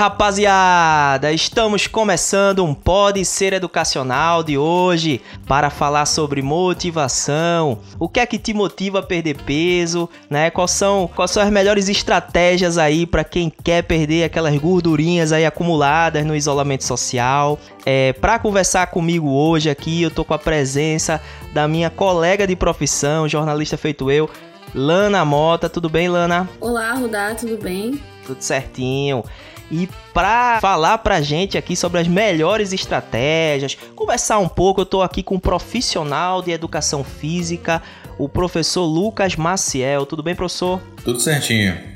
Rapaziada! Estamos começando um Pode Ser Educacional de hoje para falar sobre motivação. O que é que te motiva a perder peso, né? Quais são, quais são as melhores estratégias aí para quem quer perder aquelas gordurinhas aí acumuladas no isolamento social? É, para conversar comigo hoje aqui, eu tô com a presença da minha colega de profissão, jornalista feito eu, Lana Mota. Tudo bem, Lana? Olá, Rudá, tudo bem? tudo certinho. E para falar pra gente aqui sobre as melhores estratégias, conversar um pouco, eu tô aqui com um profissional de educação física, o professor Lucas Maciel. Tudo bem, professor? Tudo certinho.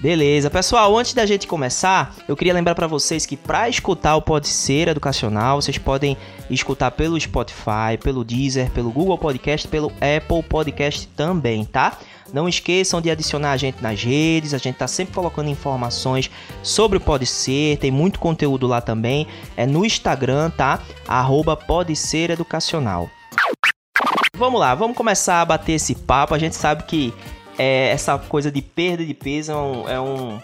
Beleza, pessoal, antes da gente começar, eu queria lembrar para vocês que para escutar o Pode Ser Educacional, vocês podem escutar pelo Spotify, pelo Deezer, pelo Google Podcast, pelo Apple Podcast também, tá? Não esqueçam de adicionar a gente nas redes, a gente tá sempre colocando informações sobre o Pode Ser, tem muito conteúdo lá também. É no Instagram, tá? Arroba Pode Ser Educacional. Vamos lá, vamos começar a bater esse papo. A gente sabe que é, essa coisa de perda de peso é um, é um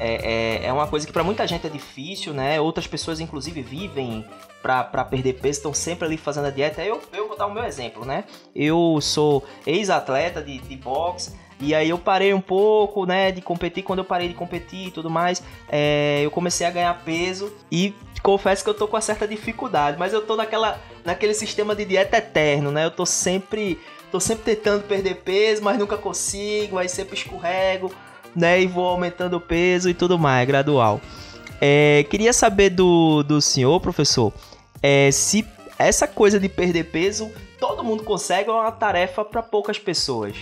é, é, é, uma coisa que para muita gente é difícil, né? Outras pessoas, inclusive, vivem para perder peso, estão sempre ali fazendo a dieta. Eu, eu vou dar o meu exemplo, né? Eu sou ex-atleta de, de boxe. E aí eu parei um pouco, né, de competir. Quando eu parei de competir e tudo mais, é, eu comecei a ganhar peso e confesso que eu tô com uma certa dificuldade, mas eu tô naquela, naquele sistema de dieta eterno, né? Eu tô sempre, tô sempre tentando perder peso, mas nunca consigo, aí sempre escorrego, né? E vou aumentando o peso e tudo mais, gradual. É, queria saber do, do senhor, professor, é, se essa coisa de perder peso todo mundo consegue ou é uma tarefa para poucas pessoas.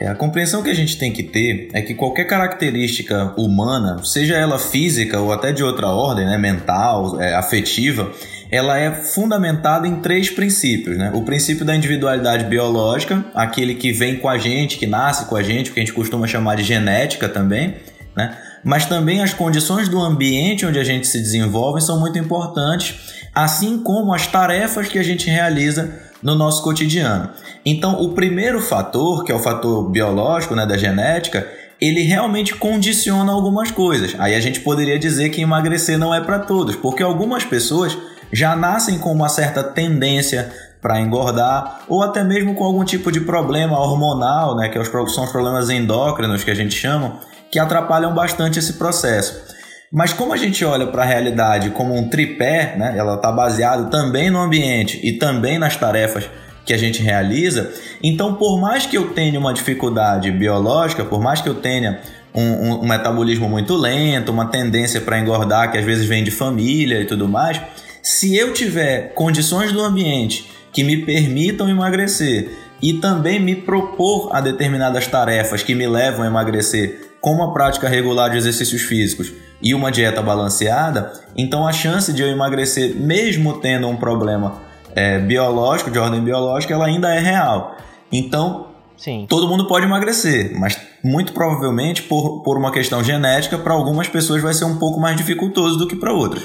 É, a compreensão que a gente tem que ter é que qualquer característica humana, seja ela física ou até de outra ordem, né, mental, é, afetiva, ela é fundamentada em três princípios. Né? O princípio da individualidade biológica, aquele que vem com a gente, que nasce com a gente, o que a gente costuma chamar de genética também. Né? mas também as condições do ambiente onde a gente se desenvolve são muito importantes, assim como as tarefas que a gente realiza no nosso cotidiano. Então, o primeiro fator, que é o fator biológico, né, da genética, ele realmente condiciona algumas coisas. Aí a gente poderia dizer que emagrecer não é para todos, porque algumas pessoas já nascem com uma certa tendência para engordar, ou até mesmo com algum tipo de problema hormonal, né, que é são os problemas endócrinos que a gente chama, que atrapalham bastante esse processo. Mas como a gente olha para a realidade como um tripé, né, ela está baseada também no ambiente e também nas tarefas que a gente realiza, então por mais que eu tenha uma dificuldade biológica, por mais que eu tenha um, um, um metabolismo muito lento, uma tendência para engordar que às vezes vem de família e tudo mais, se eu tiver condições do ambiente que me permitam emagrecer e também me propor a determinadas tarefas que me levam a emagrecer com uma prática regular de exercícios físicos e uma dieta balanceada, então a chance de eu emagrecer, mesmo tendo um problema é, biológico, de ordem biológica, ela ainda é real. Então, Sim. todo mundo pode emagrecer, mas muito provavelmente por, por uma questão genética, para algumas pessoas vai ser um pouco mais dificultoso do que para outras.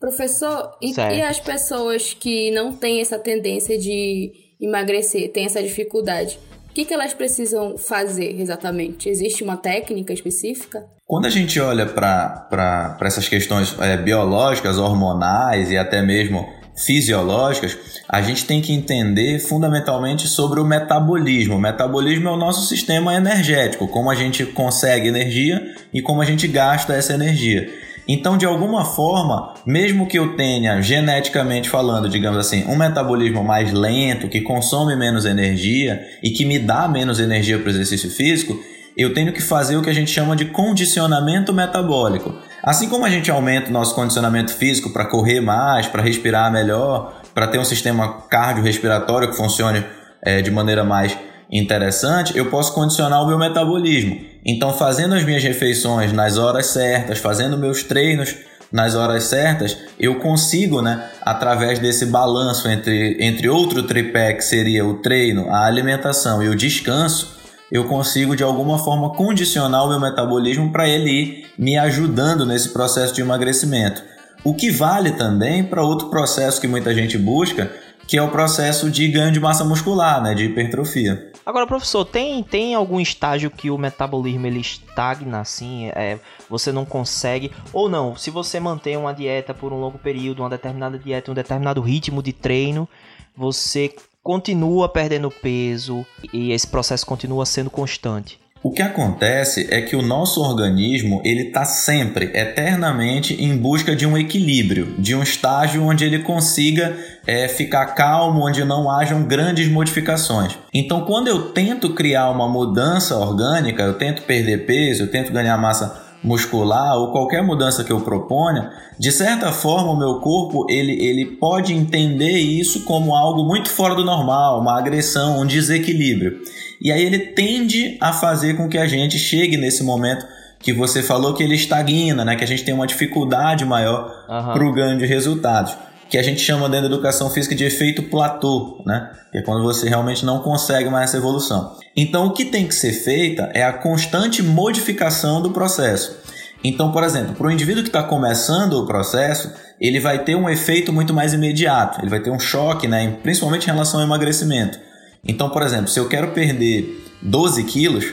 Professor, e, e, as pessoas que não têm essa tendência de emagrecer, têm essa dificuldade? O que, que elas precisam fazer exatamente? Existe uma técnica específica? Quando a gente olha para essas questões é, biológicas, hormonais e até mesmo fisiológicas, a gente tem que entender fundamentalmente sobre o metabolismo. O metabolismo é o nosso sistema energético, como a gente consegue energia e como a gente gasta essa energia. Então, de alguma forma, mesmo que eu tenha geneticamente falando, digamos assim, um metabolismo mais lento, que consome menos energia e que me dá menos energia para o exercício físico, eu tenho que fazer o que a gente chama de condicionamento metabólico. Assim como a gente aumenta o nosso condicionamento físico para correr mais, para respirar melhor, para ter um sistema cardiorrespiratório que funcione é, de maneira mais interessante, eu posso condicionar o meu metabolismo. Então, fazendo as minhas refeições nas horas certas, fazendo meus treinos nas horas certas, eu consigo, né, através desse balanço entre, entre outro tripé que seria o treino, a alimentação e o descanso, eu consigo de alguma forma condicionar o meu metabolismo para ele ir me ajudando nesse processo de emagrecimento. O que vale também para outro processo que muita gente busca, que é o processo de ganho de massa muscular, né, de hipertrofia. Agora, professor, tem, tem algum estágio que o metabolismo ele estagna assim? É, você não consegue. Ou não, se você mantém uma dieta por um longo período, uma determinada dieta, um determinado ritmo de treino, você continua perdendo peso e esse processo continua sendo constante. O que acontece é que o nosso organismo ele está sempre, eternamente, em busca de um equilíbrio, de um estágio onde ele consiga é, ficar calmo, onde não hajam grandes modificações. Então, quando eu tento criar uma mudança orgânica, eu tento perder peso, eu tento ganhar massa muscular ou qualquer mudança que eu proponha, de certa forma o meu corpo ele, ele pode entender isso como algo muito fora do normal, uma agressão, um desequilíbrio. E aí ele tende a fazer com que a gente chegue nesse momento que você falou que ele estagna, né? que a gente tem uma dificuldade maior uhum. para o ganho de resultados que a gente chama dentro da educação física de efeito platô, né? Que é quando você realmente não consegue mais essa evolução. Então, o que tem que ser feita é a constante modificação do processo. Então, por exemplo, para o indivíduo que está começando o processo, ele vai ter um efeito muito mais imediato, ele vai ter um choque, né? principalmente em relação ao emagrecimento. Então, por exemplo, se eu quero perder 12 quilos,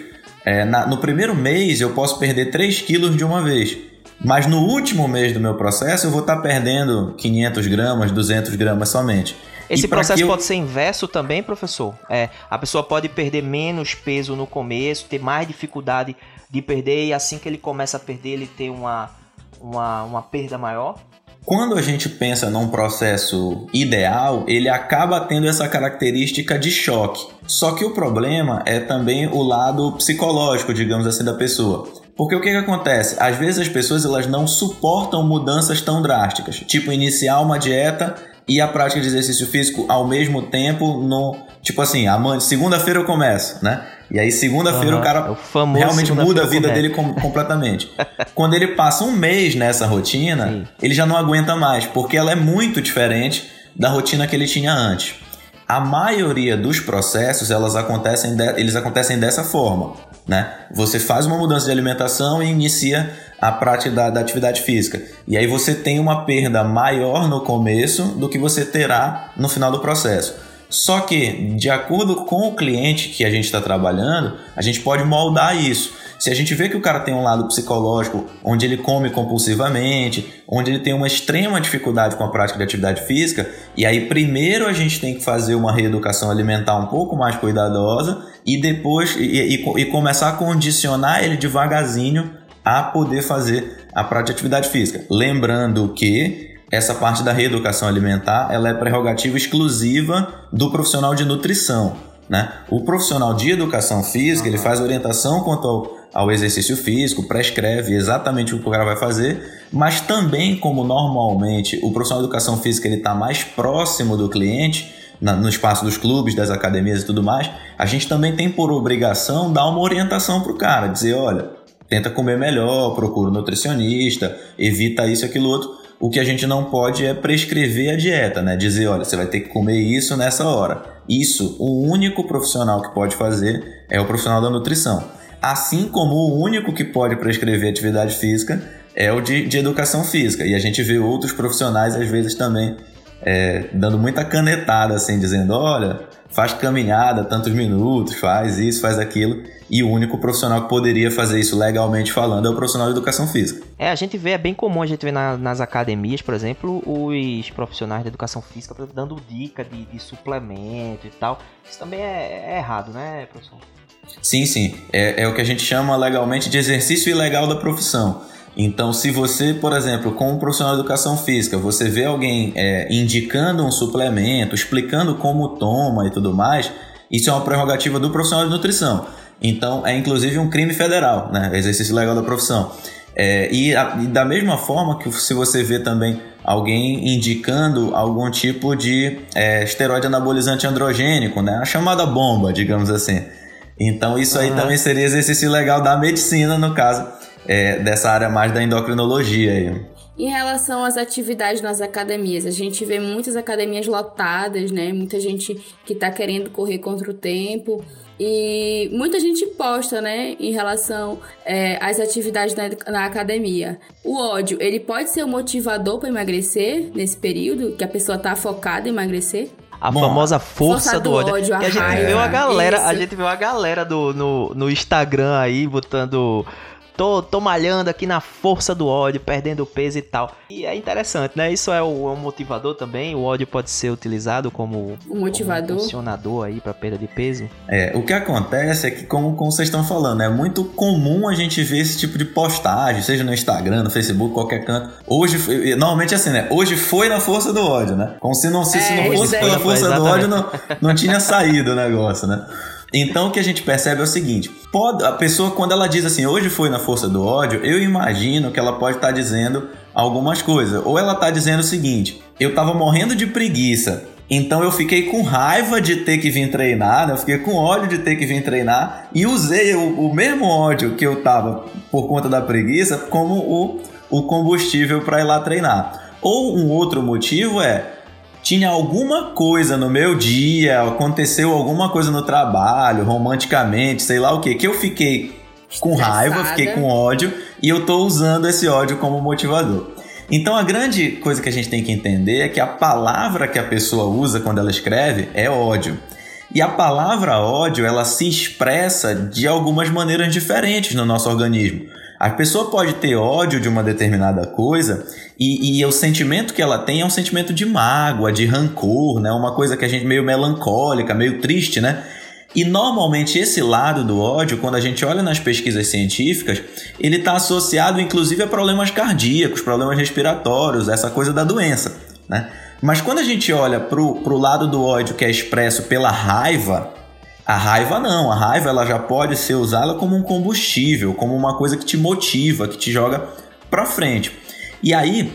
é, na, no primeiro mês eu posso perder 3 quilos de uma vez. Mas no último mês do meu processo eu vou estar perdendo 500 gramas, 200 gramas somente. Esse processo eu... pode ser inverso também, professor? É, a pessoa pode perder menos peso no começo, ter mais dificuldade de perder e assim que ele começa a perder ele ter uma, uma, uma perda maior? Quando a gente pensa num processo ideal, ele acaba tendo essa característica de choque. Só que o problema é também o lado psicológico, digamos assim, da pessoa. Porque o que, que acontece? Às vezes as pessoas elas não suportam mudanças tão drásticas, tipo iniciar uma dieta e a prática de exercício físico ao mesmo tempo no tipo assim, amanhã, segunda-feira eu começo, né? E aí segunda-feira uhum, o cara é realmente muda a vida dele com, completamente. Quando ele passa um mês nessa rotina, Sim. ele já não aguenta mais, porque ela é muito diferente da rotina que ele tinha antes. A maioria dos processos elas acontecem de, eles acontecem dessa forma. Né? Você faz uma mudança de alimentação e inicia a prática da, da, atividade física. E aí você tem uma perda maior no começo do que você terá no final do processo. Só que, de acordo com o cliente que a gente está trabalhando, a gente pode moldar isso. Se a gente vê que o cara tem um lado psicológico onde ele come compulsivamente, onde ele tem uma extrema dificuldade com a prática de atividade física, e aí primeiro a gente tem que fazer uma reeducação alimentar um pouco mais cuidadosa e depois e, e, e começar a condicionar ele devagarzinho a poder fazer a prática de atividade física. Lembrando que essa parte da reeducação alimentar ela é prerrogativa exclusiva do profissional de nutrição. Né? O profissional de educação física ele faz orientação quanto ao, ao exercício físico, prescreve exatamente o que o cara vai fazer, mas também como normalmente o profissional de educação física ele está mais próximo do cliente, na, no espaço dos clubes, das academias e tudo mais, a gente também tem por obrigação dar uma orientação para o cara, dizer, olha, tenta comer melhor, procura um nutricionista, evita isso, aquilo outro. O que a gente não pode é prescrever a dieta, né? Dizer, olha, você vai ter que comer isso nessa hora. Isso, o único profissional que pode fazer é o profissional da nutrição. Assim como o único que pode prescrever atividade física é o de, de educação física. E a gente vê outros profissionais, às vezes, também é, dando muita canetada, assim, dizendo: olha, faz caminhada tantos minutos, faz isso, faz aquilo. E o único profissional que poderia fazer isso legalmente falando é o profissional de educação física. É, a gente vê, é bem comum a gente ver na, nas academias, por exemplo, os profissionais de educação física dando dica de, de suplemento e tal. Isso também é, é errado, né, professor? Sim, sim. É, é o que a gente chama legalmente de exercício ilegal da profissão. Então, se você, por exemplo, com um profissional de educação física, você vê alguém é, indicando um suplemento, explicando como toma e tudo mais, isso é uma prerrogativa do profissional de nutrição. Então, é inclusive um crime federal, né? Exercício legal da profissão. É, e, a, e, da mesma forma que se você vê também alguém indicando algum tipo de é, esteroide anabolizante androgênico, né? A chamada bomba, digamos assim. Então, isso aí uhum. também seria exercício legal da medicina, no caso é, dessa área mais da endocrinologia aí. Em relação às atividades nas academias, a gente vê muitas academias lotadas, né? Muita gente que está querendo correr contra o tempo. E muita gente posta, né, em relação é, às atividades na, na, academia. O ódio, ele pode ser um motivador para emagrecer nesse período, que a pessoa tá focada em emagrecer? A Bom, famosa força, força do, do, ódio. ódio a, a gente viu a galera, Isso. a gente viu a galera do, no, no Instagram aí botando tô, tô malhando aqui na força do ódio, perdendo peso e tal. E é interessante, né? Isso é, o, é um motivador também. O ódio pode ser utilizado como um motivador, como um funcionador aí para perda de peso. É, o que acontece é que, como, como vocês estão falando, é muito comum a gente ver esse tipo de postagem, seja no Instagram, no Facebook, qualquer canto. Hoje, normalmente é assim, né? Hoje foi na força do ódio, né? Como se não, se, é, se não fosse pela força do ódio, não, não tinha saído o negócio, né? Então o que a gente percebe é o seguinte: pode, a pessoa, quando ela diz assim, hoje foi na força do ódio, eu imagino que ela pode estar tá dizendo algumas coisas. Ou ela está dizendo o seguinte: eu estava morrendo de preguiça. Então eu fiquei com raiva de ter que vir treinar, né? eu fiquei com ódio de ter que vir treinar e usei o, o mesmo ódio que eu tava por conta da preguiça como o, o combustível para ir lá treinar. Ou um outro motivo é tinha alguma coisa no meu dia, aconteceu alguma coisa no trabalho, romanticamente, sei lá o que, que eu fiquei com raiva, fiquei com ódio e eu tô usando esse ódio como motivador. Então a grande coisa que a gente tem que entender é que a palavra que a pessoa usa quando ela escreve é ódio. E a palavra ódio, ela se expressa de algumas maneiras diferentes no nosso organismo. A pessoa pode ter ódio de uma determinada coisa e, e, o sentimento que ela tem é um sentimento de mágoa, de rancor, né? Uma coisa que a gente meio melancólica, meio triste, né? E normalmente esse lado do ódio, quando a gente olha nas pesquisas científicas, ele está associado inclusive a problemas cardíacos, problemas respiratórios, essa coisa da doença, né? Mas quando a gente olha para o lado do ódio que é expresso pela raiva, a raiva não, a raiva ela já pode ser usada como um combustível, como uma coisa que te motiva, que te joga para frente. E aí,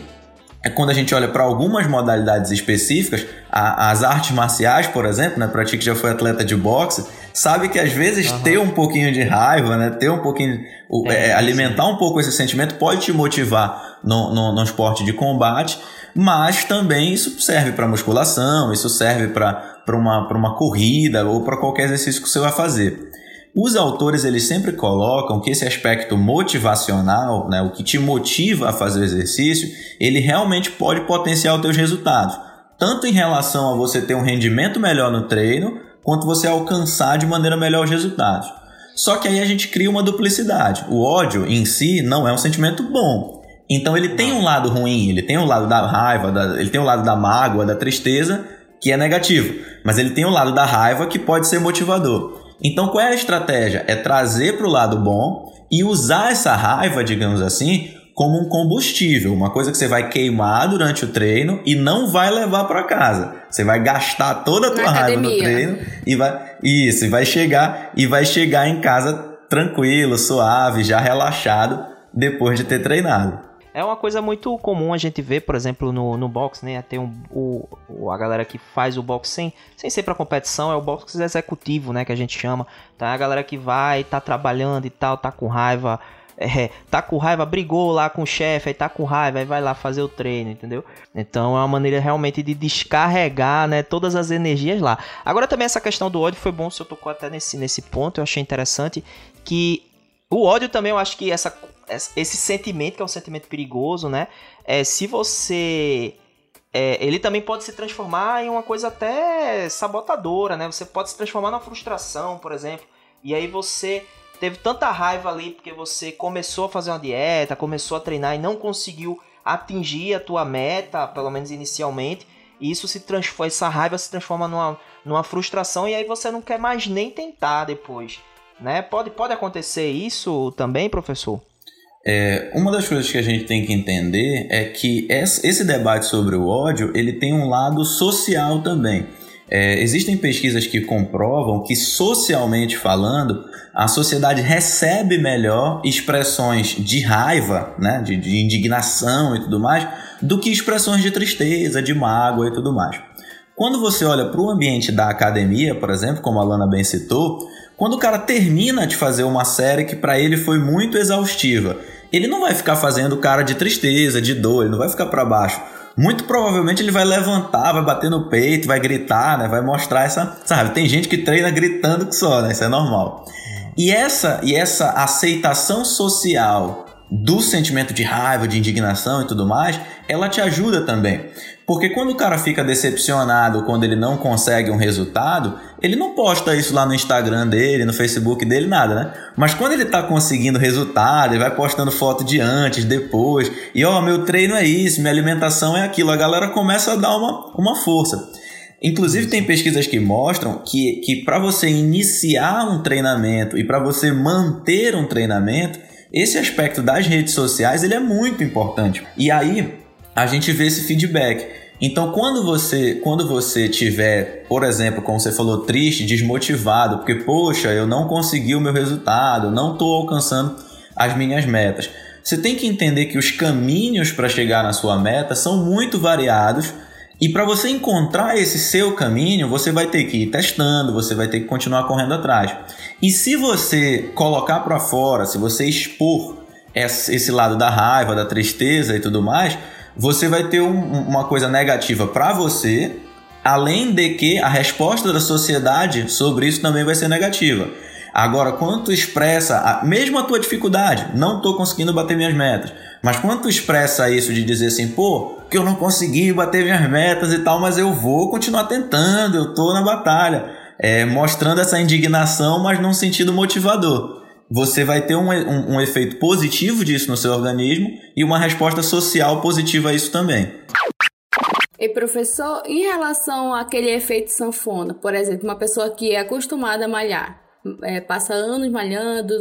é quando a gente olha para algumas modalidades específicas, a, as artes marciais, por exemplo, né, para ti que já foi atleta de boxe, sabe que às vezes uhum. ter um pouquinho de raiva, né, ter um pouquinho, é, é, alimentar um pouco esse sentimento pode te motivar no, no, no esporte de combate, mas também isso serve para musculação, isso serve para para uma, uma corrida ou para qualquer exercício que você vai fazer. Os autores eles sempre colocam que esse aspecto motivacional, né, o que te motiva a fazer o exercício, ele realmente pode potenciar os teus resultados, tanto em relação a você ter um rendimento melhor no treino, quanto você alcançar de maneira melhor os resultados. Só que aí a gente cria uma duplicidade. O ódio em si não é um sentimento bom. Então ele tem um lado ruim, ele tem um lado da raiva, da, ele tem um lado da mágoa, da tristeza, que é negativo, mas ele tem o um lado da raiva que pode ser motivador. Então, qual é a estratégia? É trazer para o lado bom e usar essa raiva, digamos assim, como um combustível, uma coisa que você vai queimar durante o treino e não vai levar para casa. Você vai gastar toda a tua Na raiva academia. no treino e vai isso, e vai chegar e vai chegar em casa tranquilo, suave, já relaxado depois de ter treinado. É uma coisa muito comum a gente ver, por exemplo, no, no boxe, né? Tem um, o, a galera que faz o boxe sem, sem ser pra competição, é o boxe executivo, né? Que a gente chama. Tá? A galera que vai, tá trabalhando e tal, tá com raiva. É, tá com raiva, brigou lá com o chefe, aí tá com raiva, aí vai lá fazer o treino, entendeu? Então é uma maneira realmente de descarregar, né, todas as energias lá. Agora também essa questão do ódio foi bom, se eu tocou até nesse, nesse ponto, eu achei interessante que o ódio também, eu acho que essa, esse sentimento, que é um sentimento perigoso, né? É, se você. É, ele também pode se transformar em uma coisa até sabotadora, né? Você pode se transformar numa frustração, por exemplo. E aí você teve tanta raiva ali porque você começou a fazer uma dieta, começou a treinar e não conseguiu atingir a tua meta, pelo menos inicialmente. E isso se transforma, essa raiva se transforma numa, numa frustração e aí você não quer mais nem tentar depois. Né? Pode, pode acontecer isso também, professor? É, uma das coisas que a gente tem que entender é que esse debate sobre o ódio ele tem um lado social também. É, existem pesquisas que comprovam que, socialmente falando, a sociedade recebe melhor expressões de raiva, né, de, de indignação e tudo mais, do que expressões de tristeza, de mágoa e tudo mais. Quando você olha para o ambiente da academia, por exemplo, como a Lana bem citou, quando o cara termina de fazer uma série que para ele foi muito exaustiva ele não vai ficar fazendo cara de tristeza, de dor, ele não vai ficar para baixo. Muito provavelmente ele vai levantar, vai bater no peito, vai gritar, né? Vai mostrar essa, sabe? Tem gente que treina gritando que só, né? Isso é normal. E essa e essa aceitação social do sentimento de raiva, de indignação e tudo mais, ela te ajuda também. Porque quando o cara fica decepcionado, quando ele não consegue um resultado, ele não posta isso lá no Instagram dele, no Facebook dele, nada, né? Mas quando ele tá conseguindo resultado, ele vai postando foto de antes, depois, e ó, oh, meu treino é isso, minha alimentação é aquilo, a galera começa a dar uma, uma força. Inclusive, tem pesquisas que mostram que, que para você iniciar um treinamento e para você manter um treinamento, esse aspecto das redes sociais ele é muito importante. E aí, a gente vê esse feedback. Então, quando você, quando você tiver, por exemplo, como você falou, triste, desmotivado, porque poxa, eu não consegui o meu resultado, não estou alcançando as minhas metas. Você tem que entender que os caminhos para chegar na sua meta são muito variados e para você encontrar esse seu caminho, você vai ter que ir testando, você vai ter que continuar correndo atrás. E se você colocar para fora, se você expor esse lado da raiva, da tristeza e tudo mais, você vai ter um, uma coisa negativa para você, além de que a resposta da sociedade sobre isso também vai ser negativa. Agora, quando tu expressa, a, mesmo a tua dificuldade, não estou conseguindo bater minhas metas, mas quando tu expressa isso de dizer assim, pô, que eu não consegui bater minhas metas e tal, mas eu vou continuar tentando, eu tô na batalha, é, mostrando essa indignação, mas num sentido motivador você vai ter um, um, um, efeito positivo disso no seu organismo e uma resposta social positiva a isso também. E professor, em relação àquele efeito sanfona, por exemplo, uma pessoa que é acostumada a malhar, é, passa anos malhando,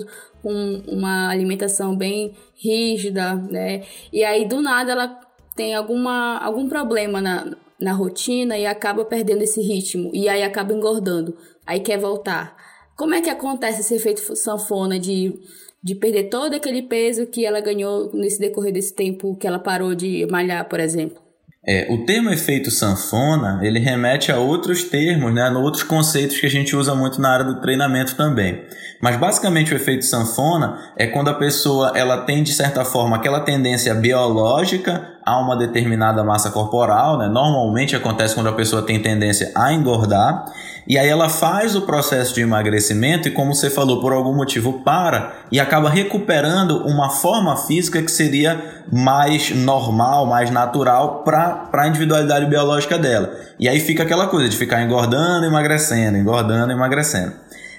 com uma alimentação bem rígida, né? E aí do nada ela tem alguma, algum problema na, na rotina e acaba perdendo esse ritmo e aí acaba engordando, aí quer voltar. Como é que acontece esse efeito sanfona de, de perder todo aquele peso que ela ganhou nesse decorrer desse tempo que ela parou de malhar, por exemplo? É, o termo efeito sanfona, ele remete a outros termos, né, a outros conceitos que a gente usa muito na área do treinamento também. Mas basicamente o efeito sanfona é quando a pessoa ela tem de certa forma aquela tendência biológica a uma determinada massa corporal, né? Normalmente acontece quando a pessoa tem tendência a engordar e aí ela faz o processo de emagrecimento e, como você falou, por algum motivo para e acaba recuperando uma forma física que seria mais normal, mais natural para a individualidade biológica dela. E aí fica aquela coisa de ficar engordando, emagrecendo, engordando, emagrecendo.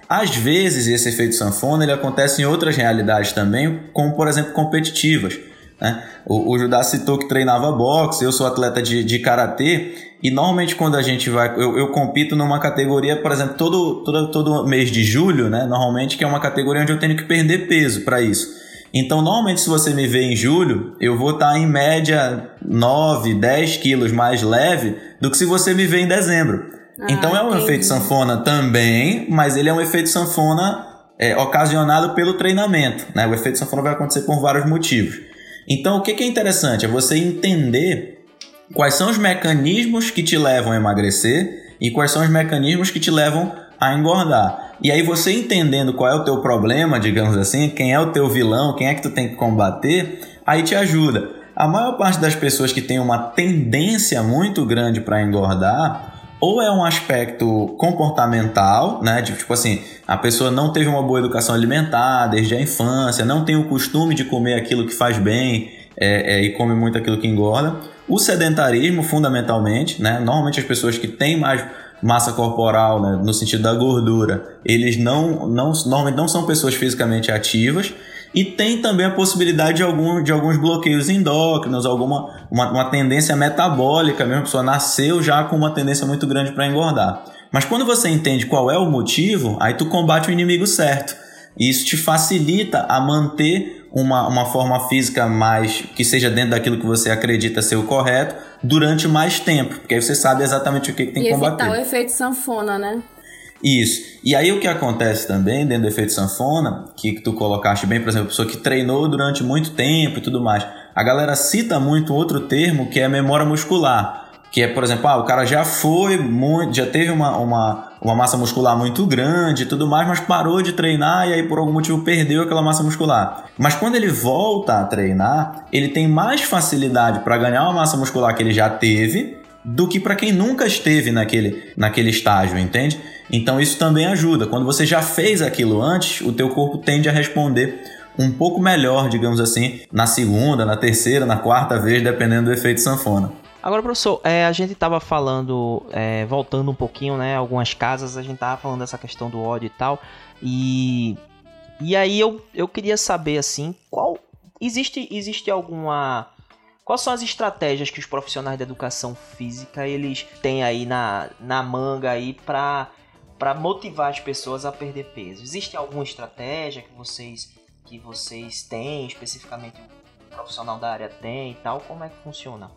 Às vezes esse efeito sanfona ele acontece em outras realidades também, como por exemplo competitivas. Né? O, o Judá citou que treinava boxe, eu sou atleta de, de karatê, e normalmente quando a gente vai. Eu, eu compito numa categoria, por exemplo, todo, todo, todo mês de julho, né? Normalmente, que é uma categoria onde eu tenho que perder peso para isso. Então, normalmente, se você me vê em julho, eu vou estar tá em média 9, 10 quilos mais leve do que se você me vê em dezembro. Ah, então, é um entendi. efeito sanfona também, mas ele é um efeito sanfona é, ocasionado pelo treinamento. Né? O efeito sanfona vai acontecer por vários motivos. Então, o que, é interessante? É você entender quais são os mecanismos que te levam a emagrecer e quais são os mecanismos que te levam a engordar. E aí você entendendo qual é o teu problema, digamos assim, quem é o teu vilão, quem é que tu tem que combater, aí te ajuda. A maior parte das pessoas que tem uma tendência muito grande para engordar, ou é um aspecto comportamental, né? De, tipo assim, a pessoa não teve uma boa educação alimentar desde a infância, não tem o costume de comer aquilo que faz bem é, é, e come muito aquilo que engorda. O sedentarismo, fundamentalmente, né? Normalmente as pessoas que têm mais massa corporal, né, no sentido da gordura, eles não, não, normalmente não são pessoas fisicamente ativas e tem também a possibilidade de, algum, de alguns bloqueios endócrinos, alguma uma, uma tendência metabólica mesmo, a pessoa nasceu já com uma tendência muito grande para engordar. Mas quando você entende qual é o motivo, aí tu combate o inimigo certo. E isso te facilita a manter uma, uma forma física mais que seja dentro daquilo que você acredita ser o correto durante mais tempo, porque aí você sabe exatamente o que, que tem que combater. E evitar o efeito sanfona, né? Isso. E aí o que acontece também dentro do efeito sanfona, que tu colocaste bem, por exemplo, pessoa que treinou durante muito tempo e tudo mais. A galera cita muito outro termo que é memória muscular, Que é, por exemplo, ah, o cara já foi muito, já teve uma, uma, uma massa muscular muito grande e tudo mais, mas parou de treinar e aí por algum motivo perdeu aquela massa muscular. Mas quando ele volta a treinar, ele tem mais facilidade para ganhar uma massa muscular que ele já teve do que para quem nunca esteve naquele, naquele estágio, entende? Então isso também ajuda. Quando você já fez aquilo antes, o teu corpo tende a responder um pouco melhor, digamos assim, na segunda, na terceira, na quarta vez, dependendo do efeito sanfona. Agora, professor, é, a gente estava falando, é, voltando um pouquinho, né? Algumas casas, a gente estava falando dessa questão do ódio e tal. E, e aí eu, eu queria saber, assim, qual. Existe, existe alguma. Quais são as estratégias que os profissionais da educação física eles têm aí na, na manga aí para para motivar as pessoas a perder peso? Existe alguma estratégia que vocês que vocês têm, especificamente o profissional da área tem e tal? Como é que funciona?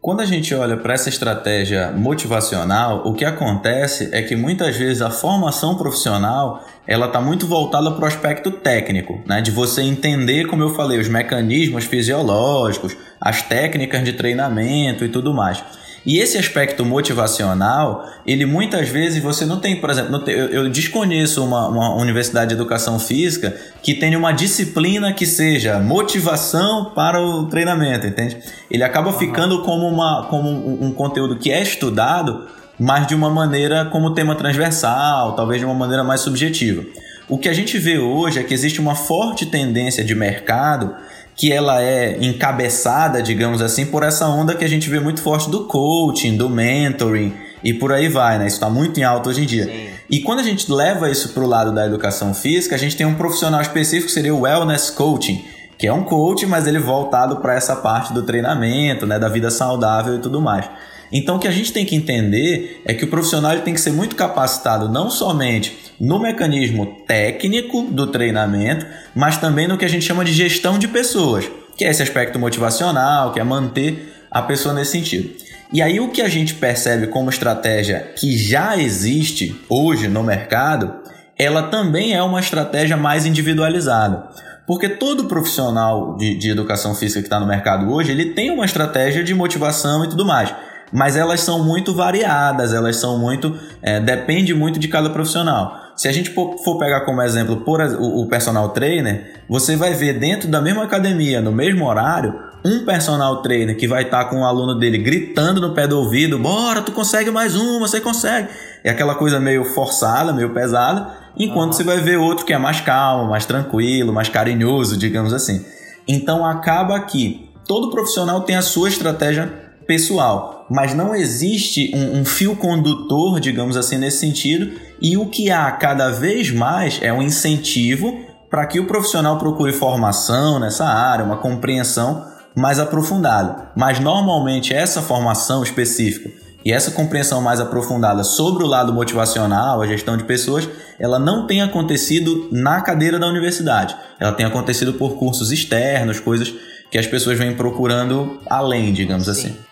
Quando a gente olha para essa estratégia motivacional, o que acontece é que muitas vezes a formação profissional ela está muito voltada para o aspecto técnico, né? de você entender, como eu falei, os mecanismos fisiológicos, as técnicas de treinamento e tudo mais. E esse aspecto motivacional, ele muitas vezes você não tem, por exemplo, eu, eu desconheço uma, uma universidade de educação física que tenha uma disciplina que seja motivação para o treinamento, entende? Ele acaba uhum. ficando como, uma, como um, um conteúdo que é estudado, mas de uma maneira como tema transversal, talvez de uma maneira mais subjetiva. O que a gente vê hoje é que existe uma forte tendência de mercado que ela é encabeçada, digamos assim, por essa onda que a gente vê muito forte do coaching, do mentoring e por aí vai, né? Isso está muito em alta hoje em dia. Sim. E quando a gente leva isso para o lado da educação física, a gente tem um profissional específico que seria o wellness coaching, que é um coach, mas ele voltado para essa parte do treinamento, né, da vida saudável e tudo mais. Então o que a gente tem que entender é que o profissional ele tem que ser muito capacitado não somente no mecanismo técnico do treinamento, mas também no que a gente chama de gestão de pessoas, que é esse aspecto motivacional, que é manter a pessoa nesse sentido. E aí o que a gente percebe como estratégia que já existe hoje no mercado, ela também é uma estratégia mais individualizada. Porque todo profissional de, de educação física que está no mercado hoje, ele tem uma estratégia de motivação e tudo mais mas elas são muito variadas, elas são muito. É, depende muito de cada profissional. Se a gente for pegar como exemplo por, o, o personal trainer, você vai ver dentro da mesma academia, no mesmo horário, um personal trainer que vai estar tá com o um aluno dele gritando no pé do ouvido: Bora, tu consegue mais uma, você consegue. É aquela coisa meio forçada, meio pesada, enquanto uhum. você vai ver outro que é mais calmo, mais tranquilo, mais carinhoso, digamos assim. Então acaba que todo profissional tem a sua estratégia pessoal, mas não existe um, um, fio condutor, digamos assim, nesse sentido, e o que há cada vez mais é um incentivo para que o profissional procure formação nessa área, uma compreensão mais aprofundada. Mas normalmente essa formação específica e essa compreensão mais aprofundada sobre o lado motivacional, a gestão de pessoas, ela não tem acontecido na cadeira da universidade. Ela tem acontecido por cursos externos, coisas que as pessoas vêm procurando além, digamos Sim. assim.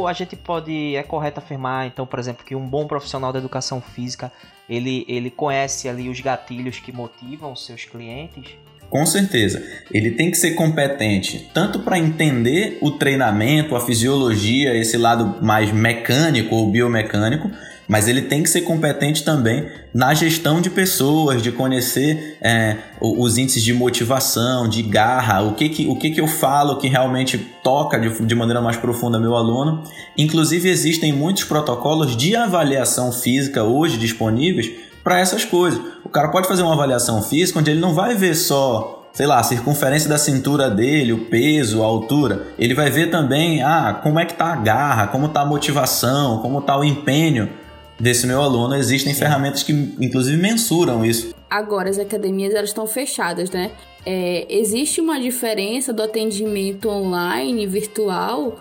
O, a gente pode, é correto afirmar, então, por exemplo, que um bom profissional da educação física, ele, ele conhece ali os gatilhos que motivam seus clientes? Com certeza. Ele tem que ser competente tanto para entender o treinamento, a fisiologia, esse lado mais mecânico ou biomecânico, mas ele tem que ser competente também na gestão de pessoas, de conhecer é, os índices de motivação, de garra, o que que, o que, que eu falo que realmente toca de, de maneira mais profunda meu aluno. Inclusive, existem muitos protocolos de avaliação física hoje disponíveis para essas coisas. O cara pode fazer uma avaliação física onde ele não vai ver só sei lá, a circunferência da cintura dele, o peso, a altura. Ele vai ver também, ah, como é que tá a garra, como tá a motivação, como tá o empenho desse meu aluno, existem Sim. ferramentas que inclusive mensuram isso. Agora as academias elas estão fechadas, né? É, existe uma diferença do atendimento online, virtual,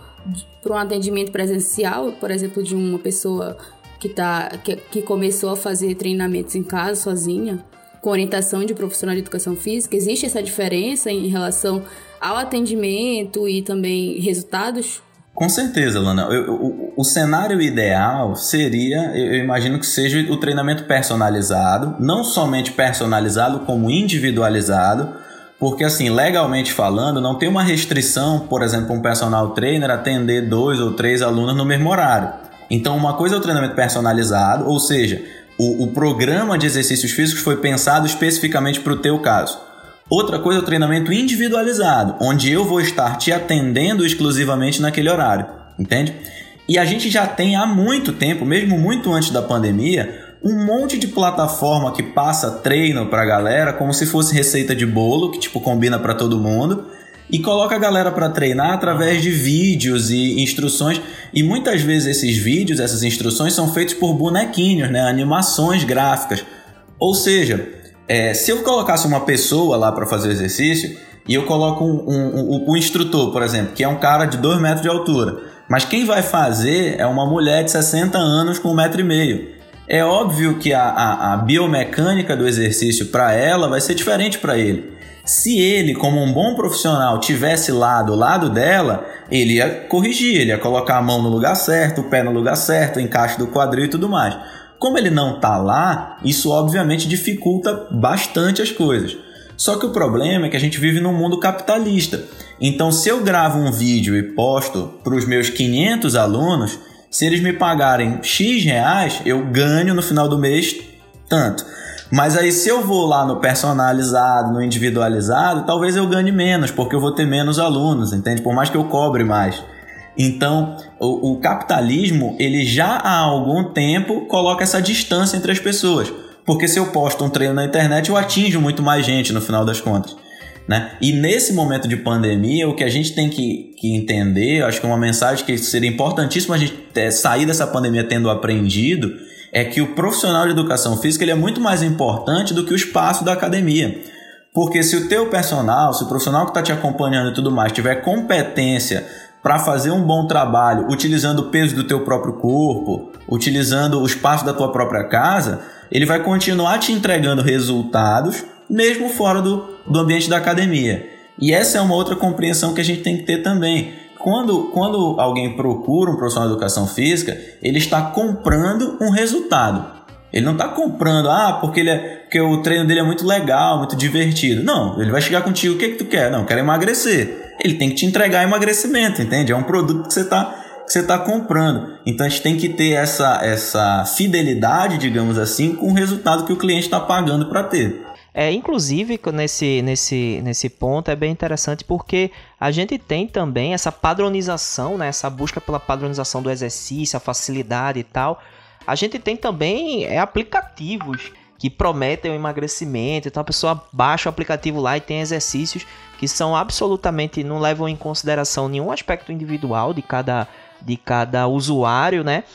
para um atendimento presencial, por exemplo, de uma pessoa que, tá, que, que começou a fazer treinamentos em casa sozinha, com orientação de profissional de educação física? Existe essa diferença em relação ao atendimento e também resultados? Com certeza, Lana. Eu, o, o, cenário ideal seria, eu imagino que seja o treinamento personalizado, não somente personalizado, como individualizado, Porque, assim, legalmente falando, não tem uma restrição, por exemplo, um personal trainer atender dois ou três alunos no mesmo horário. Então, uma coisa é o treinamento personalizado, ou seja, o, o programa de exercícios físicos foi pensado especificamente para o teu caso. Outra coisa é o treinamento individualizado, onde eu vou estar te atendendo exclusivamente naquele horário, entende? E a gente já tem há muito tempo, mesmo muito antes da pandemia, um monte de plataforma que passa treino pra galera como se fosse receita de bolo, que tipo combina para todo mundo, e coloca a galera para treinar através de vídeos e instruções. E muitas vezes esses vídeos, essas instruções são feitos por bonequinhos, né, animações gráficas. Ou seja, é, se eu colocasse uma pessoa lá para fazer o exercício e eu coloco um, um, um, um instrutor, por exemplo, que é um cara de 2 metros de altura, mas quem vai fazer é uma mulher de 60 anos com 1,5m. É óbvio que a, a, a biomecânica do exercício para ela vai ser diferente para ele. Se ele, como um bom profissional, tivesse lá do lado dela, ele ia corrigir, ele ia colocar a mão no lugar certo, o pé no lugar certo, o encaixe do quadril e tudo mais. Como ele não está lá, isso obviamente dificulta bastante as coisas. Só que o problema é que a gente vive num mundo capitalista. Então, se eu gravo um vídeo e posto para os meus 500 alunos, se eles me pagarem X reais, eu ganho no final do mês tanto. Mas aí, se eu vou lá no personalizado, no individualizado, talvez eu ganhe menos, porque eu vou ter menos alunos, entende? Por mais que eu cobre mais. Então, o, o capitalismo, ele já há algum tempo coloca essa distância entre as pessoas. Porque se eu posto um treino na internet, eu atinjo muito mais gente no final das contas. Né? E nesse momento de pandemia, o que a gente tem que, que entender, acho que é uma mensagem que seria importantíssima a gente sair dessa pandemia tendo aprendido, é que o profissional de educação física ele é muito mais importante do que o espaço da academia. Porque se o teu personal, se o profissional que está te acompanhando e tudo mais tiver competência para fazer um bom trabalho, utilizando o peso do teu próprio corpo, utilizando o espaço da tua própria casa, ele vai continuar te entregando resultados mesmo fora do, do ambiente da academia. E essa é uma outra compreensão que a gente tem que ter também. Quando, quando alguém procura um profissional de educação física, ele está comprando um resultado. Ele não está comprando, ah, porque, ele é, porque o treino dele é muito legal, muito divertido. Não, ele vai chegar contigo, o que, que tu quer? Não, quero emagrecer. Ele tem que te entregar emagrecimento, entende? É um produto que você está você está comprando. Então a gente tem que ter essa, essa fidelidade, digamos assim, com o resultado que o cliente está pagando para ter. É, inclusive, nesse, nesse, nesse ponto é bem interessante porque a gente tem também essa padronização, né, essa busca pela padronização do exercício, a facilidade e tal. A gente tem também é, aplicativos que prometem o emagrecimento, então a pessoa baixa o aplicativo lá e tem exercícios que são absolutamente não levam em consideração nenhum aspecto individual de cada de cada usuário, né?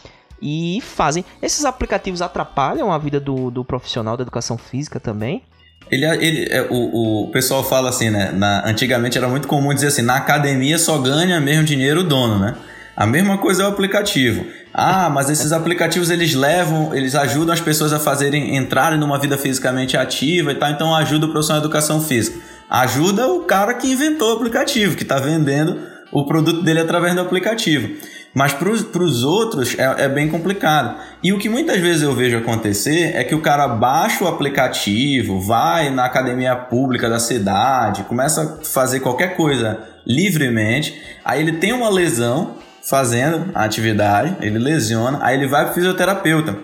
E fazem. Esses aplicativos atrapalham a vida do, do profissional da educação física também. Ele, ele, é, o, o pessoal fala assim, né? Na, antigamente era muito comum dizer assim: na academia só ganha mesmo dinheiro o dono, né? A mesma coisa é o aplicativo. Ah, mas esses aplicativos eles levam, eles ajudam as pessoas a fazerem entrarem numa vida fisicamente ativa e tal, então ajuda o profissional de educação física. Ajuda o cara que inventou o aplicativo, que está vendendo o produto dele através do aplicativo. Mas para os outros é, é, bem complicado. E o que muitas vezes eu vejo acontecer é que o cara baixa o aplicativo, vai na academia pública da cidade, começa a fazer qualquer coisa livremente, aí ele tem uma lesão fazendo a atividade, ele lesiona, aí ele vai para o fisioterapeuta.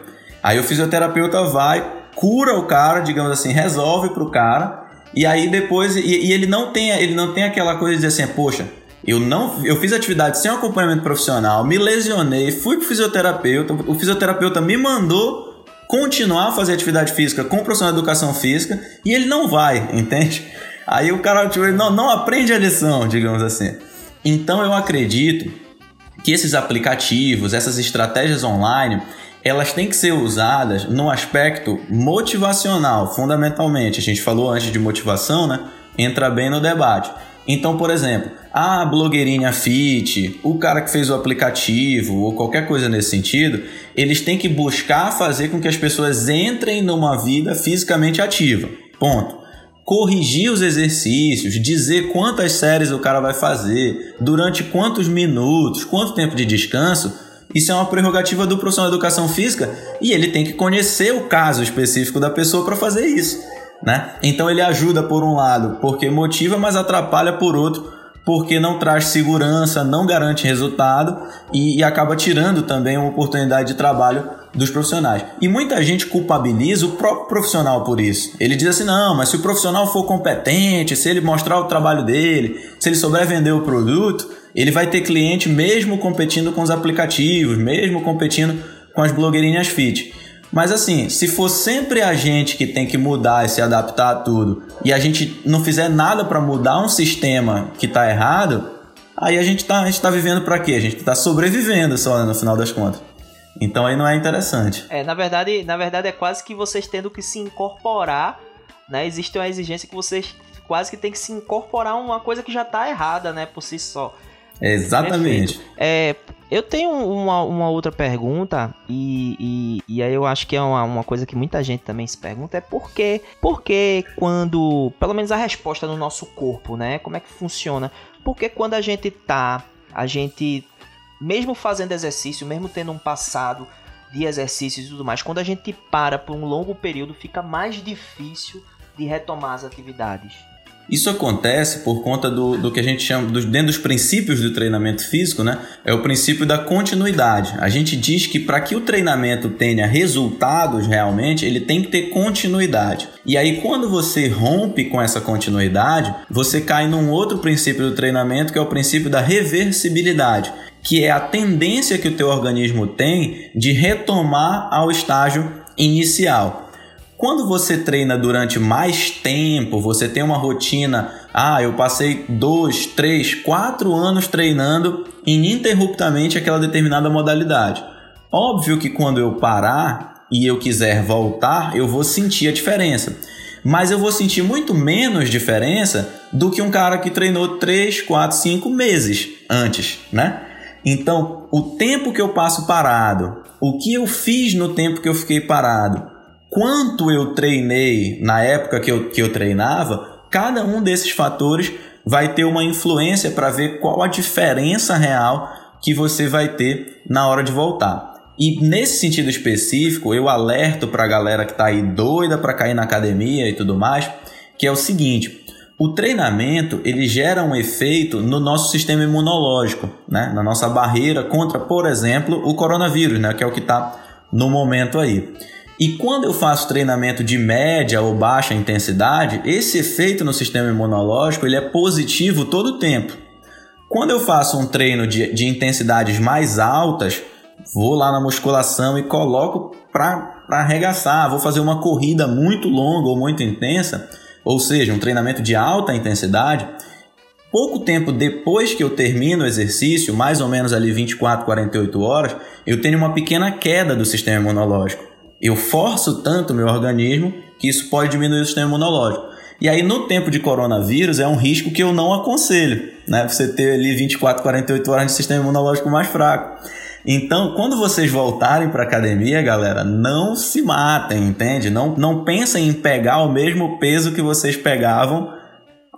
Aí o fisioterapeuta vai, cura o cara, digamos assim, resolve para o cara, e aí depois e, e, ele não tem ele não tem aquela coisa de dizer assim, poxa, eu não, eu fiz atividade sem acompanhamento profissional, me lesionei, fui pro fisioterapeuta, o fisioterapeuta me mandou continuar a fazer atividade física com o profissional de educação física e ele não vai, entende? Aí o cara tipo, não, não aprende a lição, digamos assim. Então eu acredito que esses aplicativos, essas estratégias online, elas têm que ser usadas no aspecto motivacional, fundamentalmente. A gente falou antes de motivação, né? Entra bem no debate. Então, por exemplo, a blogueirinha fit, o cara que fez o aplicativo ou qualquer coisa nesse sentido, eles têm que buscar fazer com que as pessoas entrem numa vida fisicamente ativa. Ponto. Corrigir os exercícios, dizer quantas séries o cara vai fazer, durante quantos minutos, quanto tempo de descanso, isso é uma prerrogativa do profissional de educação física e ele tem que conhecer o caso específico da pessoa para fazer isso. né? Então ele ajuda por um lado porque motiva, mas atrapalha por outro porque não traz segurança, não garante resultado e, e, acaba tirando também uma oportunidade de trabalho dos profissionais. E muita gente culpabiliza o próprio profissional por isso. Ele diz assim: não, mas se o profissional for competente, se ele mostrar o trabalho dele, se ele souber vender o produto, ele vai ter cliente mesmo competindo com os aplicativos, mesmo competindo com as blogueirinhas fit. Mas assim, se for sempre a gente que tem que mudar e se adaptar a tudo, e a gente não fizer nada para mudar um sistema que está errado, aí a gente está tá vivendo para quê? A gente está sobrevivendo só né, no final das contas. Então aí não é interessante. É, na verdade, na verdade é quase que vocês tendo que se incorporar, né? Existe uma exigência que vocês quase que tem que se incorporar uma coisa que já está errada, né, por si só. Exatamente. É, eu tenho uma, uma outra pergunta, e, e, e, aí eu acho que é uma, uma coisa que muita gente também se pergunta, é por por que quando, pelo menos a resposta no nosso corpo, né, como é que funciona? Porque quando a gente tá, a gente, mesmo fazendo exercício, mesmo tendo um passado de exercícios e tudo mais, quando a gente para por um longo período, fica mais difícil de retomar as atividades. Isso acontece por conta do, do que a gente chama, dentro dos princípios do treinamento físico, né? É o princípio da continuidade. A gente diz que para que o treinamento tenha resultados realmente, ele tem que ter continuidade. E aí, quando você rompe com essa continuidade, você cai num outro princípio do treinamento, que é o princípio da reversibilidade que é a tendência que o teu organismo tem de retomar ao estágio inicial. Quando você treina durante mais tempo, você tem uma rotina. Ah, eu passei dois, três, quatro anos treinando ininterruptamente aquela determinada modalidade. Óbvio que quando eu parar e eu quiser voltar, eu vou sentir a diferença. Mas eu vou sentir muito menos diferença do que um cara que treinou 3, 4, 5 meses antes, né? Então, o tempo que eu passo parado, o que eu fiz no tempo que eu fiquei parado, quanto eu treinei na época que eu, que eu treinava, cada um desses fatores vai ter uma influência para ver qual a diferença real que você vai ter na hora de voltar. E nesse sentido específico, eu alerto para a galera que está aí doida para cair na academia e tudo mais, que é o seguinte: o treinamento ele gera um efeito no nosso sistema imunológico, né? na nossa barreira contra, por exemplo, o coronavírus, né? que é o que está no momento aí. E quando eu faço treinamento de média ou baixa intensidade, esse efeito no sistema imunológico ele é positivo todo o tempo. Quando eu faço um treino de, de intensidades mais altas, vou lá na musculação e coloco para arregaçar, vou fazer uma corrida muito longa ou muito intensa, ou seja, um treinamento de alta intensidade. Pouco tempo depois que eu termino o exercício, mais ou menos ali 24, 48 horas, eu tenho uma pequena queda do sistema imunológico. Eu forço tanto o meu organismo que isso pode diminuir o sistema imunológico. E aí, no tempo de coronavírus, é um risco que eu não aconselho, né? Você ter ali 24, 48 horas de sistema imunológico mais fraco. Então, quando vocês voltarem para academia, galera, não se matem, entende? Não, não pensem em pegar o mesmo peso que vocês pegavam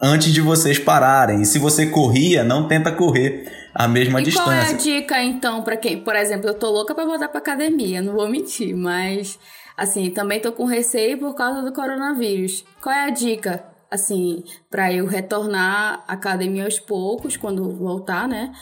antes de vocês pararem. E se você corria, não tenta correr a mesma e distância. Qual é a dica então para quem, por exemplo, eu tô louca para voltar para academia, não vou mentir, mas assim, também tô com receio por causa do coronavírus. Qual é a dica assim para eu retornar à academia aos poucos quando voltar, né?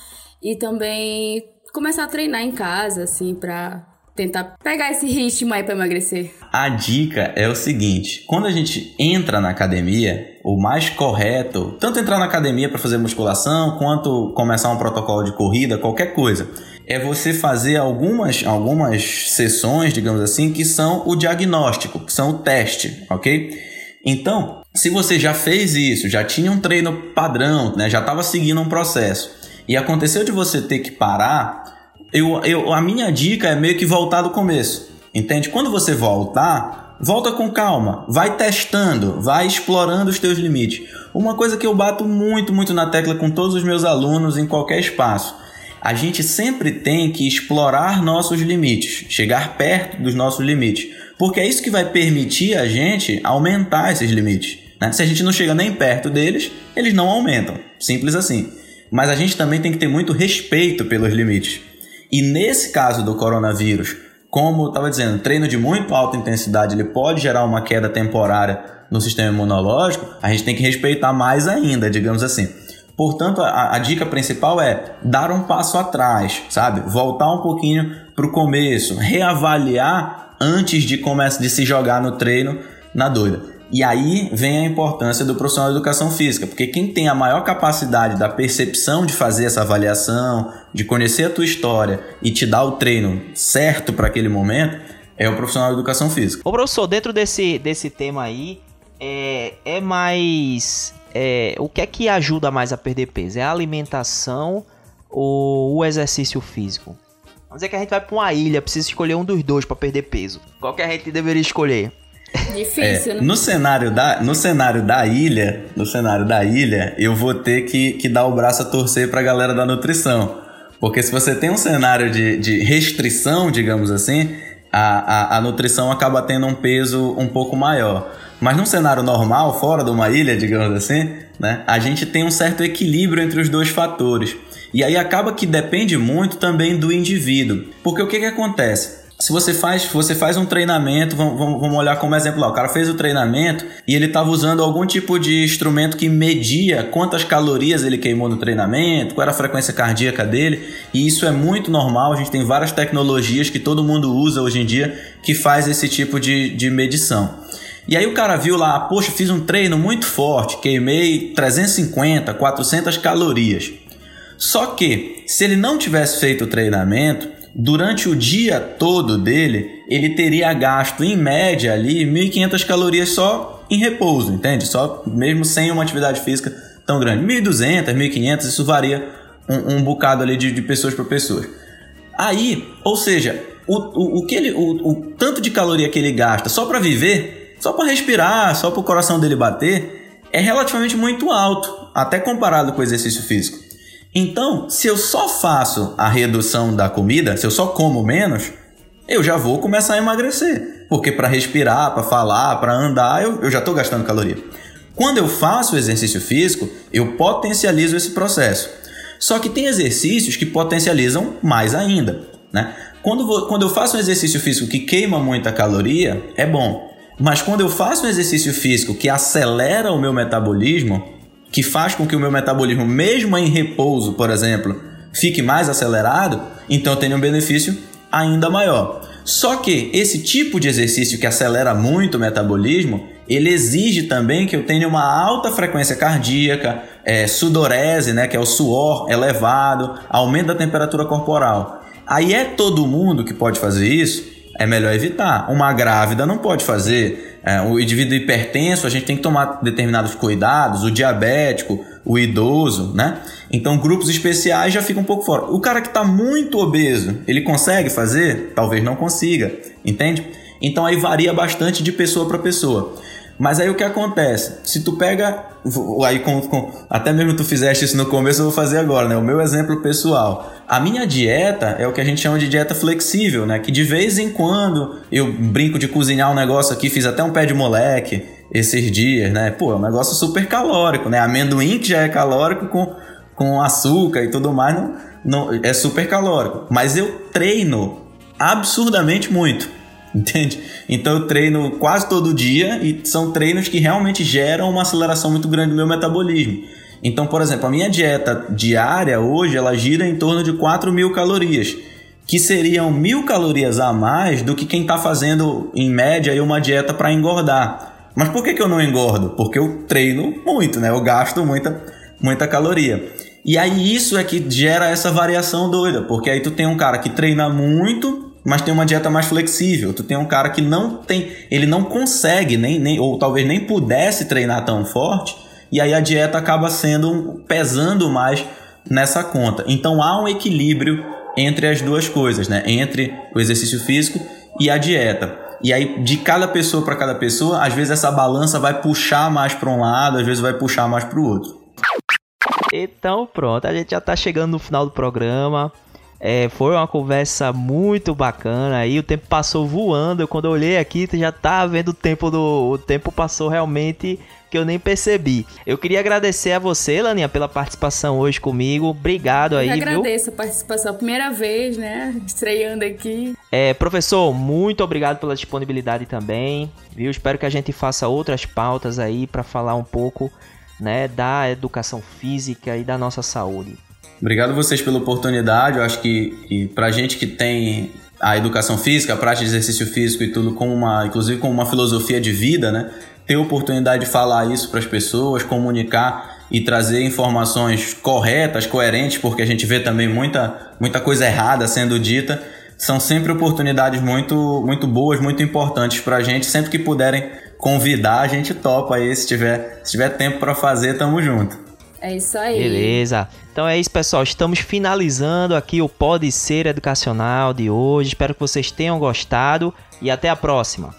E também começar a treinar em casa assim para tentar pegar esse ritmo aí para emagrecer? A dica é o seguinte: quando a gente entra na academia, o mais correto, tanto entrar na academia para fazer musculação, quanto começar um protocolo de corrida, qualquer coisa, é você fazer algumas, algumas sessões, digamos assim, que são o diagnóstico, que são o teste, ok? Então, se você já fez isso, já tinha um treino padrão, né, já estava seguindo um processo, e aconteceu de você ter que parar, eu, eu, a minha dica é meio que voltar do começo. Entende? Quando você voltar, volta com calma, vai testando, vai explorando os teus limites. Uma coisa que eu bato muito, muito na tecla com todos os meus alunos em qualquer espaço. A gente sempre tem que explorar nossos limites, chegar perto dos nossos limites, porque é isso que vai permitir a gente aumentar esses limites. Né? Se a gente não chega nem perto deles, eles não aumentam. Simples assim. Mas a gente também tem que ter muito respeito pelos limites. E nesse caso do coronavírus, como eu estava dizendo, treino de muito alta intensidade ele pode gerar uma queda temporária no sistema imunológico, a gente tem que respeitar mais ainda, digamos assim. Portanto, a, a, dica principal é dar um passo atrás, sabe? Voltar um pouquinho para o começo, reavaliar antes de começar de se jogar no treino na doida. E aí vem a importância do profissional de educação física, porque quem tem a maior capacidade da percepção de fazer essa avaliação, de conhecer a tua história e te dar o treino certo para aquele momento, é o profissional de educação física. Ô professor, dentro desse, desse tema aí, é, é mais é, o que é que ajuda mais a perder peso? É a alimentação ou o exercício físico? Vamos dizer que a gente vai para uma ilha, precisa escolher um dos dois para perder peso. Qual que a gente deveria escolher? Difícil, é, né? No cenário, da, no cenário da ilha, no cenário da ilha, eu vou ter que, que dar o braço a torcer para a galera da nutrição. Porque se você tem um cenário de, de restrição, digamos assim, a, a, a nutrição acaba tendo um peso um pouco maior. Mas num cenário normal, fora de uma ilha, digamos assim, né, a gente tem um certo equilíbrio entre os dois fatores. E aí acaba que depende muito também do indivíduo. Porque o que, que acontece? Se você faz, você faz um treinamento, vamos, vamos olhar como exemplo lá, o cara fez o treinamento e ele estava usando algum tipo de instrumento que media quantas calorias ele queimou no treinamento, qual era a frequência cardíaca dele, e isso é muito normal, a gente tem várias tecnologias que todo mundo usa hoje em dia que faz esse tipo de, de medição. E aí o cara viu lá, poxa, fiz um treino muito forte, queimei 350, 400 calorias. Só que, se ele não tivesse feito o treinamento, durante o dia todo dele, ele teria gasto em média ali 1.500 calorias só em repouso, entende? Só mesmo sem uma atividade física tão grande. 1.200, 1.500, isso varia um, um bocado ali de, de pessoas para pessoas. Aí, ou seja, o, o, o, que ele, o, o tanto de caloria que ele gasta só para viver só para respirar, só para o coração dele bater, é relativamente muito alto, até comparado com o exercício físico. Então, se eu só faço a redução da comida, se eu só como menos, eu já vou começar a emagrecer. Porque para respirar, para falar, para andar, eu, eu já estou gastando caloria. Quando eu faço exercício físico, eu potencializo esse processo. Só que tem exercícios que potencializam mais ainda. Né? Quando, vou, quando eu faço um exercício físico que queima muita caloria, é bom. Mas quando eu faço um exercício físico que acelera o meu metabolismo, que faz com que o meu metabolismo, mesmo em repouso, por exemplo, fique mais acelerado, então eu tenho um benefício ainda maior. Só que esse tipo de exercício que acelera muito o metabolismo, ele exige também que eu tenha uma alta frequência cardíaca, é, sudorese, né, que é o suor elevado, aumento da temperatura corporal. Aí é todo mundo que pode fazer isso? é melhor evitar. Uma grávida não pode fazer. É, o indivíduo hipertenso, a gente tem que tomar determinados cuidados. O diabético, o idoso, né? Então, grupos especiais já ficam um pouco fora. O cara que está muito obeso, ele consegue fazer? Talvez não consiga, entende? Então, aí varia bastante de pessoa para pessoa. Mas aí o que acontece? Se tu pega. Aí com, com, até mesmo tu fizeste isso no começo, eu vou fazer agora, né? O meu exemplo pessoal. A minha dieta é o que a gente chama de dieta flexível, né? Que de vez em quando eu brinco de cozinhar um negócio aqui, fiz até um pé de moleque esses dias, né? Pô, é um negócio super calórico, né? Amendoim que já é calórico com, com açúcar e tudo mais, não, não, é super calórico. Mas eu treino absurdamente muito. Entende? Então eu treino quase todo dia e são treinos que realmente geram uma aceleração muito grande do meu metabolismo. Então, por exemplo, a minha dieta diária hoje ela gira em torno de 4 mil calorias, que seriam mil calorias a mais do que quem está fazendo em média uma dieta para engordar. Mas por que, que eu não engordo? Porque eu treino muito, né? Eu gasto muita, muita caloria. E aí isso é que gera essa variação doida, porque aí tu tem um cara que treina muito mas tem uma dieta mais flexível. Tu tem um cara que não tem, ele não consegue nem, nem ou talvez nem pudesse treinar tão forte, e aí a dieta acaba sendo pesando mais nessa conta. Então há um equilíbrio entre as duas coisas, né? Entre o exercício físico e a dieta. E aí de cada pessoa para cada pessoa, às vezes essa balança vai puxar mais para um lado, às vezes vai puxar mais para o outro. Então pronto, a gente já está chegando no final do programa. É, foi uma conversa muito bacana aí, o tempo passou voando. Quando eu olhei aqui, já tá vendo o tempo do. O tempo passou realmente que eu nem percebi. Eu queria agradecer a você, Laninha, pela participação hoje comigo. Obrigado aí, eu agradeço viu? a participação. Primeira vez, né? Estreando aqui. É, professor, muito obrigado pela disponibilidade também, viu? Espero que a gente faça outras pautas aí para falar um pouco, né, da educação física e da nossa saúde. Obrigado vocês pela oportunidade. Eu acho que, que pra gente que tem a educação física, a prática de exercício físico e tudo com uma, inclusive com uma filosofia de vida, né? ter oportunidade de falar isso para as pessoas, comunicar e trazer informações corretas, coerentes, porque a gente vê também muita, muita coisa errada sendo dita, são sempre oportunidades muito, muito boas, muito importantes para a gente. Sempre que puderem convidar, a gente topa aí. Se tiver, se tiver tempo para fazer, tamo junto. É isso aí. Beleza. Então é isso, pessoal. Estamos finalizando aqui o Pode Ser Educacional de hoje. Espero que vocês tenham gostado e até a próxima.